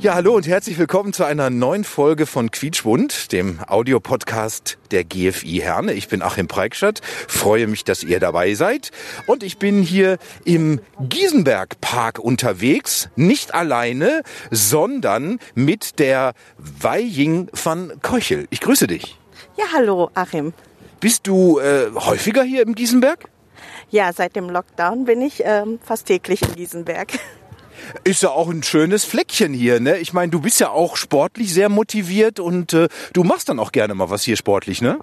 Ja, hallo und herzlich willkommen zu einer neuen Folge von Quietschbund, dem Audiopodcast der GFI Herne. Ich bin Achim Preikstadt, freue mich, dass ihr dabei seid. Und ich bin hier im Giesenberg Park unterwegs, nicht alleine, sondern mit der Wei Ying van Keuchel. Ich grüße dich. Ja, hallo, Achim. Bist du äh, häufiger hier im Giesenberg? Ja, seit dem Lockdown bin ich ähm, fast täglich in Giesenberg. Ist ja auch ein schönes Fleckchen hier, ne? Ich meine, du bist ja auch sportlich sehr motiviert und äh, du machst dann auch gerne mal was hier sportlich, ne?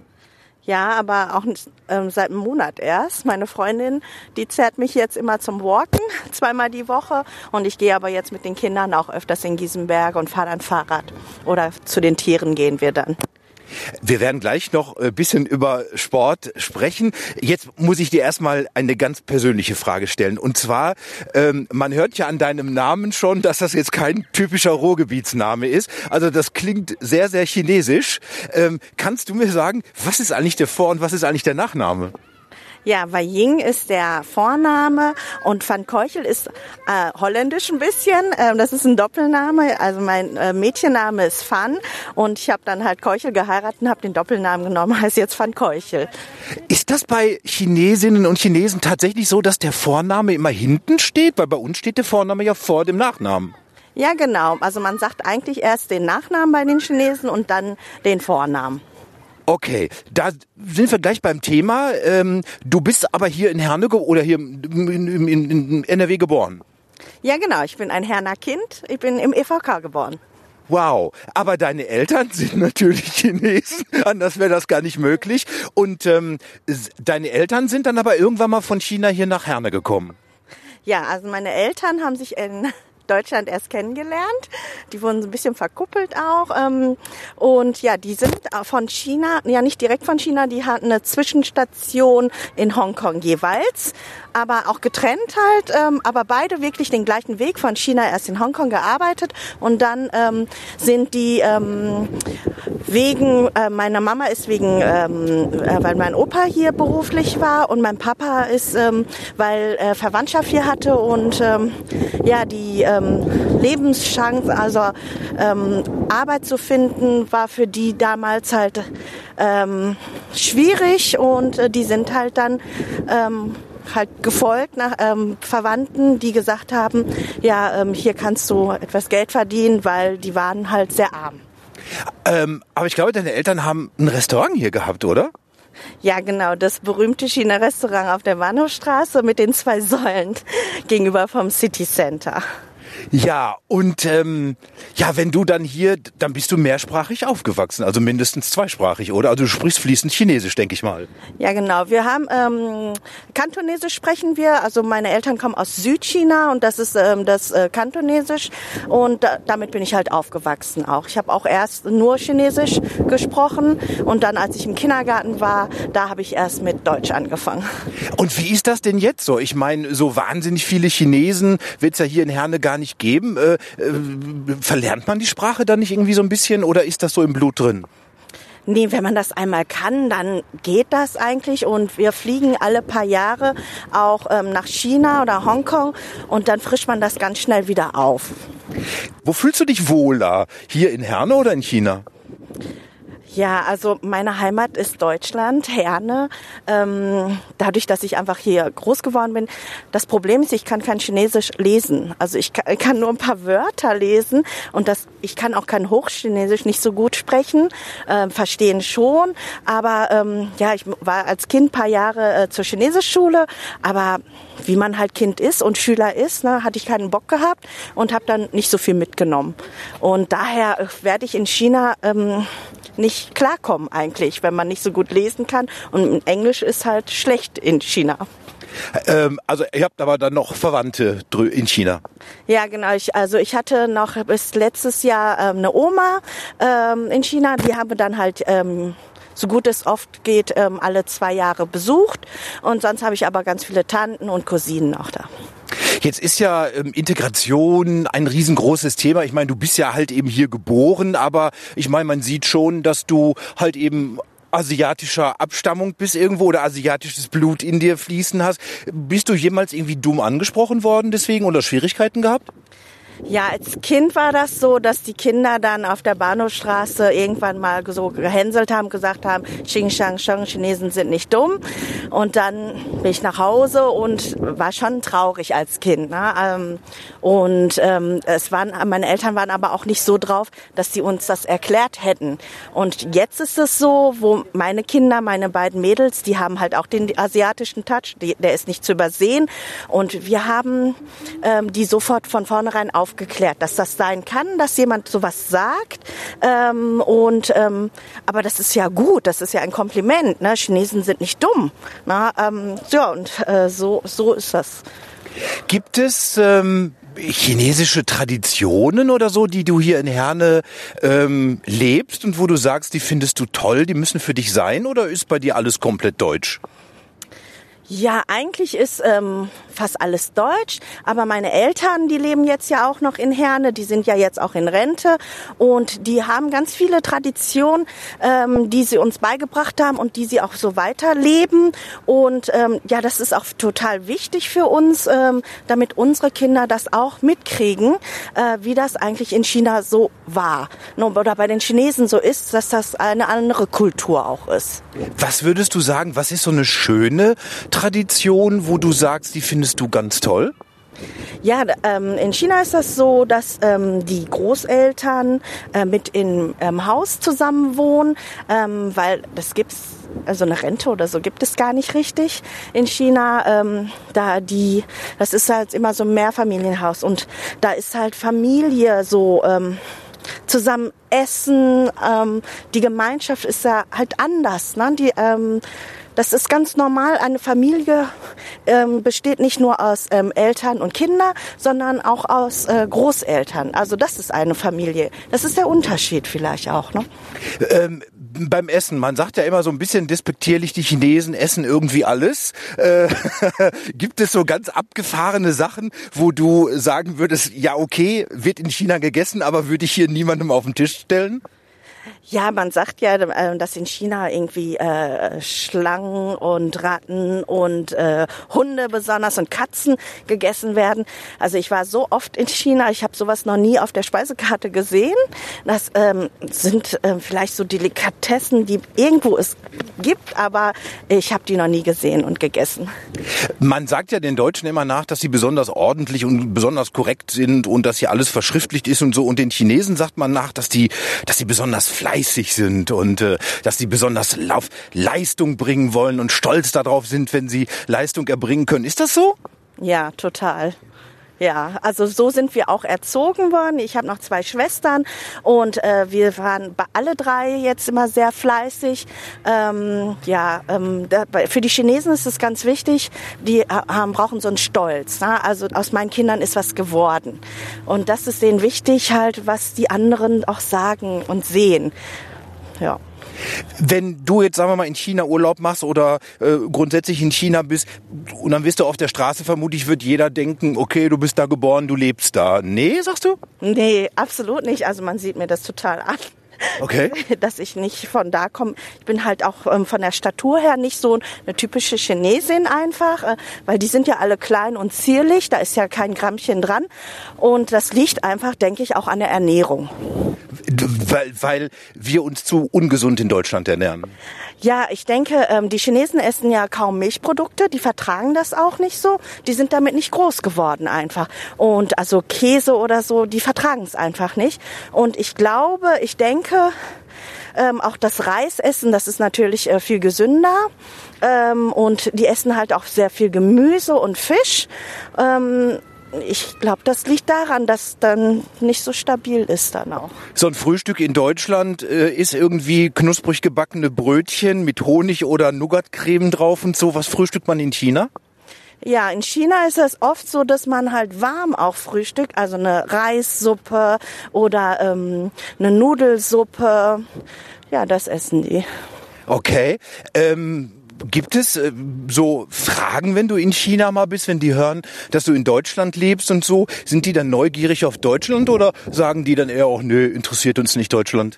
Ja, aber auch ähm, seit einem Monat erst. Meine Freundin, die zerrt mich jetzt immer zum Walken, zweimal die Woche. Und ich gehe aber jetzt mit den Kindern auch öfters in Giesenberg und fahre dann Fahrrad. Oder zu den Tieren gehen wir dann. Wir werden gleich noch ein bisschen über Sport sprechen. Jetzt muss ich dir erstmal eine ganz persönliche Frage stellen. Und zwar, ähm, man hört ja an deinem Namen schon, dass das jetzt kein typischer Ruhrgebietsname ist. Also das klingt sehr, sehr chinesisch. Ähm, kannst du mir sagen, was ist eigentlich der Vor- und was ist eigentlich der Nachname? Ja, Wei Ying ist der Vorname und Van Keuchel ist äh, holländisch ein bisschen. Ähm, das ist ein Doppelname. Also mein äh, Mädchenname ist Van und ich habe dann halt Keuchel geheiratet und habe den Doppelnamen genommen, heißt jetzt Van Keuchel. Ist das bei Chinesinnen und Chinesen tatsächlich so, dass der Vorname immer hinten steht? Weil bei uns steht der Vorname ja vor dem Nachnamen. Ja, genau. Also man sagt eigentlich erst den Nachnamen bei den Chinesen und dann den Vornamen. Okay, da sind wir gleich beim Thema. Ähm, du bist aber hier in Herne oder hier in, in, in, NRW geboren. Ja, genau. Ich bin ein Herner Kind. Ich bin im EVK geboren. Wow, aber deine Eltern sind natürlich Chinesen, anders wäre das gar nicht möglich. Und ähm, deine Eltern sind dann aber irgendwann mal von China hier nach Herne gekommen. Ja, also meine Eltern haben sich in Deutschland erst kennengelernt. Die wurden so ein bisschen verkuppelt auch. Ähm, und ja, die sind von China, ja nicht direkt von China, die hatten eine Zwischenstation in Hongkong jeweils, aber auch getrennt halt, ähm, aber beide wirklich den gleichen Weg von China erst in Hongkong gearbeitet und dann ähm, sind die ähm, wegen, äh, meiner Mama ist wegen, ähm, äh, weil mein Opa hier beruflich war und mein Papa ist, ähm, weil er Verwandtschaft hier hatte und ähm, ja, die ähm, Lebenschance, also ähm, Arbeit zu finden, war für die damals halt ähm, schwierig und äh, die sind halt dann ähm, halt gefolgt nach ähm, Verwandten, die gesagt haben, ja, ähm, hier kannst du etwas Geld verdienen, weil die waren halt sehr arm. Ähm, aber ich glaube, deine Eltern haben ein Restaurant hier gehabt, oder? Ja, genau, das berühmte China-Restaurant auf der Bahnhofstraße mit den zwei Säulen gegenüber vom City Center. Ja, und ähm, ja, wenn du dann hier, dann bist du mehrsprachig aufgewachsen, also mindestens zweisprachig, oder? Also du sprichst fließend Chinesisch, denke ich mal. Ja, genau. Wir haben ähm, Kantonesisch sprechen wir. Also meine Eltern kommen aus Südchina und das ist ähm, das äh, Kantonesisch und da, damit bin ich halt aufgewachsen auch. Ich habe auch erst nur Chinesisch gesprochen und dann, als ich im Kindergarten war, da habe ich erst mit Deutsch angefangen. Und wie ist das denn jetzt so? Ich meine, so wahnsinnig viele Chinesen wird's ja hier in Herne gar nicht geben. Äh, äh, verlernt man die Sprache dann nicht irgendwie so ein bisschen oder ist das so im Blut drin? Nee, wenn man das einmal kann, dann geht das eigentlich. Und wir fliegen alle paar Jahre auch ähm, nach China oder Hongkong und dann frischt man das ganz schnell wieder auf. Wo fühlst du dich wohler? Hier in Herne oder in China? Ja, also meine Heimat ist Deutschland, Herne. Ähm, dadurch, dass ich einfach hier groß geworden bin. Das Problem ist, ich kann kein Chinesisch lesen. Also ich kann, nur ein paar Wörter lesen und das, ich kann auch kein Hochchinesisch nicht so gut sprechen, äh, verstehen schon. Aber ähm, ja, ich war als Kind paar Jahre äh, zur Chinesischschule, aber wie man halt Kind ist und Schüler ist, ne, hatte ich keinen Bock gehabt und habe dann nicht so viel mitgenommen. Und daher äh, werde ich in China ähm, nicht klarkommen eigentlich, wenn man nicht so gut lesen kann. Und Englisch ist halt schlecht in China. Ähm, also ihr habt aber dann noch Verwandte in China. Ja, genau. Ich, also ich hatte noch bis letztes Jahr ähm, eine Oma ähm, in China. Die haben wir dann halt ähm, so gut es oft geht, ähm, alle zwei Jahre besucht. Und sonst habe ich aber ganz viele Tanten und Cousinen auch da. Jetzt ist ja ähm, Integration ein riesengroßes Thema. Ich meine, du bist ja halt eben hier geboren, aber ich meine, man sieht schon, dass du halt eben asiatischer Abstammung bist irgendwo oder asiatisches Blut in dir fließen hast. Bist du jemals irgendwie dumm angesprochen worden deswegen oder Schwierigkeiten gehabt? Ja, als Kind war das so, dass die Kinder dann auf der Bahnhofstraße irgendwann mal so gehänselt haben, gesagt haben, Xing Shang Shang, Chinesen sind nicht dumm. Und dann bin ich nach Hause und war schon traurig als Kind. Ne? Ähm, und ähm, es waren, meine Eltern waren aber auch nicht so drauf, dass sie uns das erklärt hätten. Und jetzt ist es so, wo meine Kinder, meine beiden Mädels, die haben halt auch den asiatischen Touch, der ist nicht zu übersehen. Und wir haben ähm, die sofort von vornherein auf aufgeklärt, dass das sein kann, dass jemand sowas sagt. Ähm, und ähm, aber das ist ja gut, das ist ja ein Kompliment. Ne? Chinesen sind nicht dumm. Na, ähm, ja, und äh, so so ist das. Gibt es ähm, chinesische Traditionen oder so, die du hier in Herne ähm, lebst und wo du sagst, die findest du toll, die müssen für dich sein oder ist bei dir alles komplett deutsch? Ja, eigentlich ist ähm, fast alles deutsch, aber meine Eltern, die leben jetzt ja auch noch in Herne, die sind ja jetzt auch in Rente und die haben ganz viele Traditionen, ähm, die sie uns beigebracht haben und die sie auch so weiterleben. Und ähm, ja, das ist auch total wichtig für uns, ähm, damit unsere Kinder das auch mitkriegen, äh, wie das eigentlich in China so war. Oder bei den Chinesen so ist, dass das eine andere Kultur auch ist. Was würdest du sagen, was ist so eine schöne Tradition, wo du sagst, die findest du ganz toll? Ja, ähm, in China ist das so, dass ähm, die Großeltern äh, mit im ähm, Haus zusammen wohnen, ähm, weil das gibt's also eine Rente oder so gibt es gar nicht richtig in China. Ähm, da die, das ist halt immer so ein Mehrfamilienhaus und da ist halt Familie so. Ähm, zusammen essen, ähm, die Gemeinschaft ist ja halt anders. Ne? Die, ähm, das ist ganz normal. Eine Familie ähm, besteht nicht nur aus ähm, Eltern und Kinder, sondern auch aus äh, Großeltern. Also das ist eine Familie. Das ist der Unterschied vielleicht auch. Ne? Ähm, beim Essen, man sagt ja immer so ein bisschen despektierlich, die Chinesen essen irgendwie alles. Äh, gibt es so ganz abgefahrene Sachen, wo du sagen würdest, ja okay, wird in China gegessen, aber würde ich hier niemandem auf den Tisch stellen? Ja, man sagt ja, äh, dass in China irgendwie äh, Schlangen und Ratten und äh, Hunde besonders und Katzen gegessen werden. Also ich war so oft in China, ich habe sowas noch nie auf der Speisekarte gesehen. Das ähm, sind äh, vielleicht so Delikatessen, die irgendwo es gibt, aber ich habe die noch nie gesehen und gegessen. Man sagt ja den Deutschen immer nach, dass sie besonders ordentlich und besonders korrekt sind und dass hier alles verschriftlicht ist und so. Und den Chinesen sagt man nach, dass die, dass sie besonders fleißig sind und äh, dass sie besonders auf Leistung bringen wollen und stolz darauf sind, wenn sie Leistung erbringen können. Ist das so? Ja, total. Ja, also so sind wir auch erzogen worden. Ich habe noch zwei Schwestern und äh, wir waren bei alle drei jetzt immer sehr fleißig. Ähm, ja, ähm, da, für die Chinesen ist es ganz wichtig, die haben, brauchen so einen Stolz. Ne? Also aus meinen Kindern ist was geworden. Und das ist denen wichtig, halt, was die anderen auch sagen und sehen. Ja. Wenn du jetzt, sagen wir mal, in China Urlaub machst oder äh, grundsätzlich in China bist und dann wirst du auf der Straße, vermutlich wird jeder denken, okay, du bist da geboren, du lebst da. Nee, sagst du? Nee, absolut nicht. Also man sieht mir das total an. Okay. Dass ich nicht von da komme. Ich bin halt auch ähm, von der Statur her nicht so eine typische Chinesin einfach, äh, weil die sind ja alle klein und zierlich, da ist ja kein Grammchen dran. Und das liegt einfach, denke ich, auch an der Ernährung. Weil, weil wir uns zu ungesund in Deutschland ernähren. Ja, ich denke, ähm, die Chinesen essen ja kaum Milchprodukte, die vertragen das auch nicht so. Die sind damit nicht groß geworden einfach. Und also Käse oder so, die vertragen es einfach nicht. Und ich glaube, ich denke, ähm, auch das Reisessen, das ist natürlich äh, viel gesünder. Ähm, und die essen halt auch sehr viel Gemüse und Fisch. Ähm, ich glaube, das liegt daran, dass dann nicht so stabil ist dann auch. So ein Frühstück in Deutschland äh, ist irgendwie knusprig gebackene Brötchen mit Honig oder Nougatcreme drauf und so. Was frühstückt man in China? Ja, in China ist es oft so, dass man halt warm auch frühstückt, also eine Reissuppe oder ähm, eine Nudelsuppe. Ja, das essen die. Okay. Ähm, gibt es äh, so Fragen, wenn du in China mal bist, wenn die hören, dass du in Deutschland lebst und so? Sind die dann neugierig auf Deutschland oder sagen die dann eher auch, nö, interessiert uns nicht Deutschland?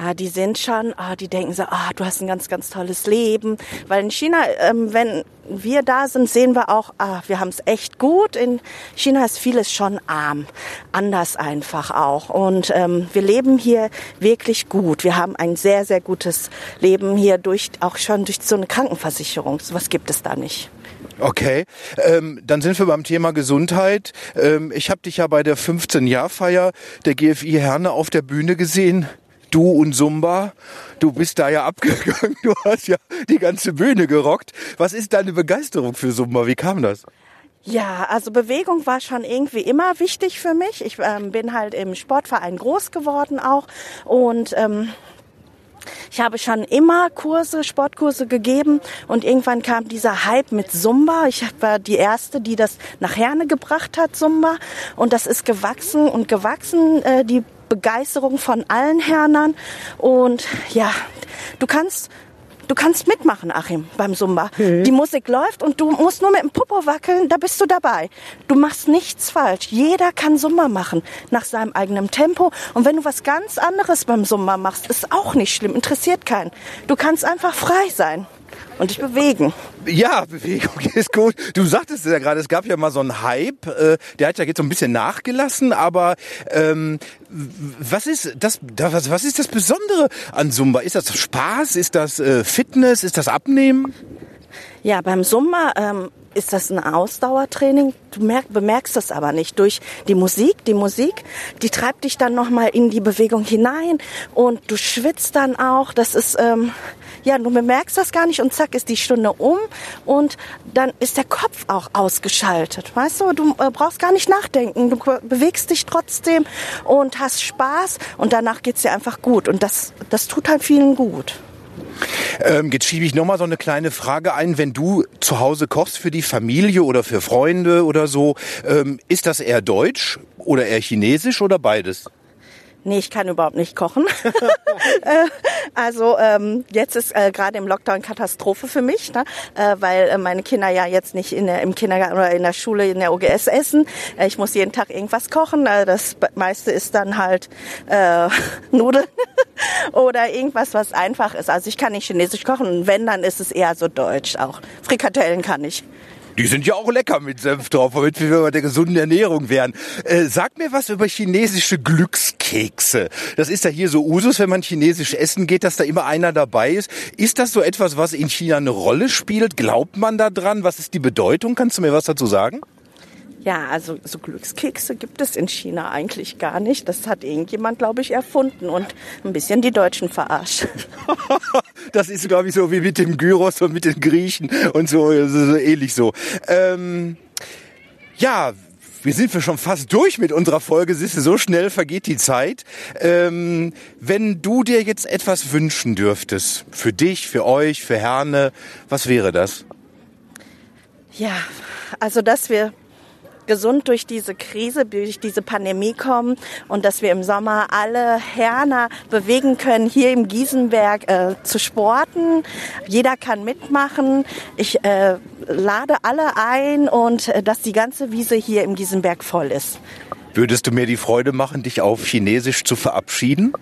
Ah, die sind schon, ah, die denken so, ah, du hast ein ganz, ganz tolles Leben. Weil in China, ähm, wenn wir da sind, sehen wir auch, ah, wir haben es echt gut. In China ist vieles schon arm, anders einfach auch. Und ähm, wir leben hier wirklich gut. Wir haben ein sehr, sehr gutes Leben hier durch, auch schon durch so eine Krankenversicherung. So was gibt es da nicht. Okay, ähm, dann sind wir beim Thema Gesundheit. Ähm, ich habe dich ja bei der 15-Jahr-Feier der GFI Herne auf der Bühne gesehen du und Zumba, du bist da ja abgegangen, du hast ja die ganze Bühne gerockt. Was ist deine Begeisterung für Zumba? Wie kam das? Ja, also Bewegung war schon irgendwie immer wichtig für mich. Ich ähm, bin halt im Sportverein groß geworden auch und ähm, ich habe schon immer Kurse, Sportkurse gegeben und irgendwann kam dieser Hype mit Zumba. Ich war die erste, die das nach Herne gebracht hat, Zumba. Und das ist gewachsen und gewachsen, äh, die Begeisterung von allen Hernern. Und ja, du kannst Du kannst mitmachen, Achim, beim Zumba. Mhm. Die Musik läuft und du musst nur mit dem Popo wackeln, da bist du dabei. Du machst nichts falsch. Jeder kann Zumba machen, nach seinem eigenen Tempo. Und wenn du was ganz anderes beim Zumba machst, ist auch nicht schlimm, interessiert keinen. Du kannst einfach frei sein und dich bewegen. Ja, Bewegung ist gut. Du sagtest ja gerade, es gab ja mal so einen Hype, äh, der hat ja jetzt so ein bisschen nachgelassen, aber ähm, was ist das, was, was ist das Besondere an Zumba? Ist das Spaß? Ist das äh, Fitness? Ist das Abnehmen? Ja, beim Zumba ähm, ist das ein Ausdauertraining. Du merk, bemerkst das aber nicht durch die Musik. Die Musik, die treibt dich dann nochmal in die Bewegung hinein und du schwitzt dann auch. Das ist, ähm, ja, du bemerkst das gar nicht und zack ist die Stunde um und dann ist der Kopf auch ausgeschaltet. Weißt du, du äh, brauchst gar nicht nachdenken. Du bewegst dich trotzdem und hast Spaß und danach geht's dir einfach gut. Und das, das tut halt vielen gut. Ähm, jetzt schiebe ich nochmal so eine kleine Frage ein. Wenn du zu Hause kochst für die Familie oder für Freunde oder so, ähm, ist das eher deutsch oder eher chinesisch oder beides? Nee, ich kann überhaupt nicht kochen. Äh, also ähm, jetzt ist äh, gerade im Lockdown Katastrophe für mich, ne? äh, weil äh, meine Kinder ja jetzt nicht in der, im Kindergarten oder in der Schule in der OGS essen. Äh, ich muss jeden Tag irgendwas kochen. Äh, das meiste ist dann halt äh, Nudeln oder irgendwas, was einfach ist. Also ich kann nicht chinesisch kochen. Wenn, dann ist es eher so deutsch auch. Frikadellen kann ich. Die sind ja auch lecker mit Senf drauf, womit wir bei der gesunden Ernährung wären. Äh, sag mir was über chinesische Glückskekse. Das ist ja hier so Usus, wenn man chinesisch essen geht, dass da immer einer dabei ist. Ist das so etwas, was in China eine Rolle spielt? Glaubt man da dran? Was ist die Bedeutung? Kannst du mir was dazu sagen? Ja, also so Glückskekse gibt es in China eigentlich gar nicht. Das hat irgendjemand, glaube ich, erfunden und ein bisschen die Deutschen verarscht. das ist, glaube ich, so wie mit dem Gyros und mit den Griechen und so, so ähnlich so. Ähm, ja, wir sind wir schon fast durch mit unserer Folge. Du, so schnell vergeht die Zeit. Ähm, wenn du dir jetzt etwas wünschen dürftest, für dich, für euch, für Herne, was wäre das? Ja, also dass wir gesund durch diese Krise, durch diese Pandemie kommen und dass wir im Sommer alle Herner bewegen können, hier im Giesenberg äh, zu sporten. Jeder kann mitmachen. Ich äh, lade alle ein und äh, dass die ganze Wiese hier im Giesenberg voll ist. Würdest du mir die Freude machen, dich auf Chinesisch zu verabschieden?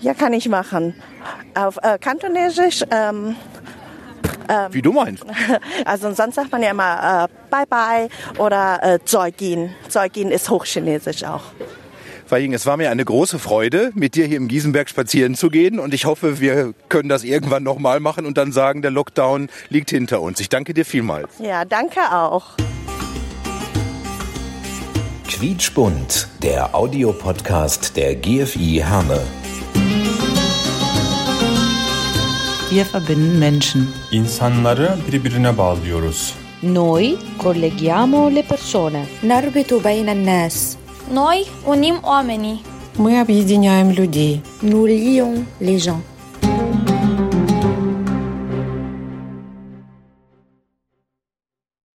Ja, kann ich machen. Auf äh, Kantonesisch. Ähm, ähm, Wie du meinst. Also sonst sagt man ja immer äh, Bye Bye oder äh, Zeugin. Zeugin ist hochchinesisch auch. Weihing, es war mir eine große Freude, mit dir hier im Giesenberg spazieren zu gehen und ich hoffe, wir können das irgendwann nochmal machen und dann sagen, der Lockdown liegt hinter uns. Ich danke dir vielmals. Ja, danke auch. Quietschbunt, der Audiopodcast der GFI Herne. Wir verbinden Menschen. İnsanları birbirine bağlıyoruz. Noi colleghiamo le persone. نربط بين الناس Noi unim oamenii. Мы объединяем людей. Nous lions les gens.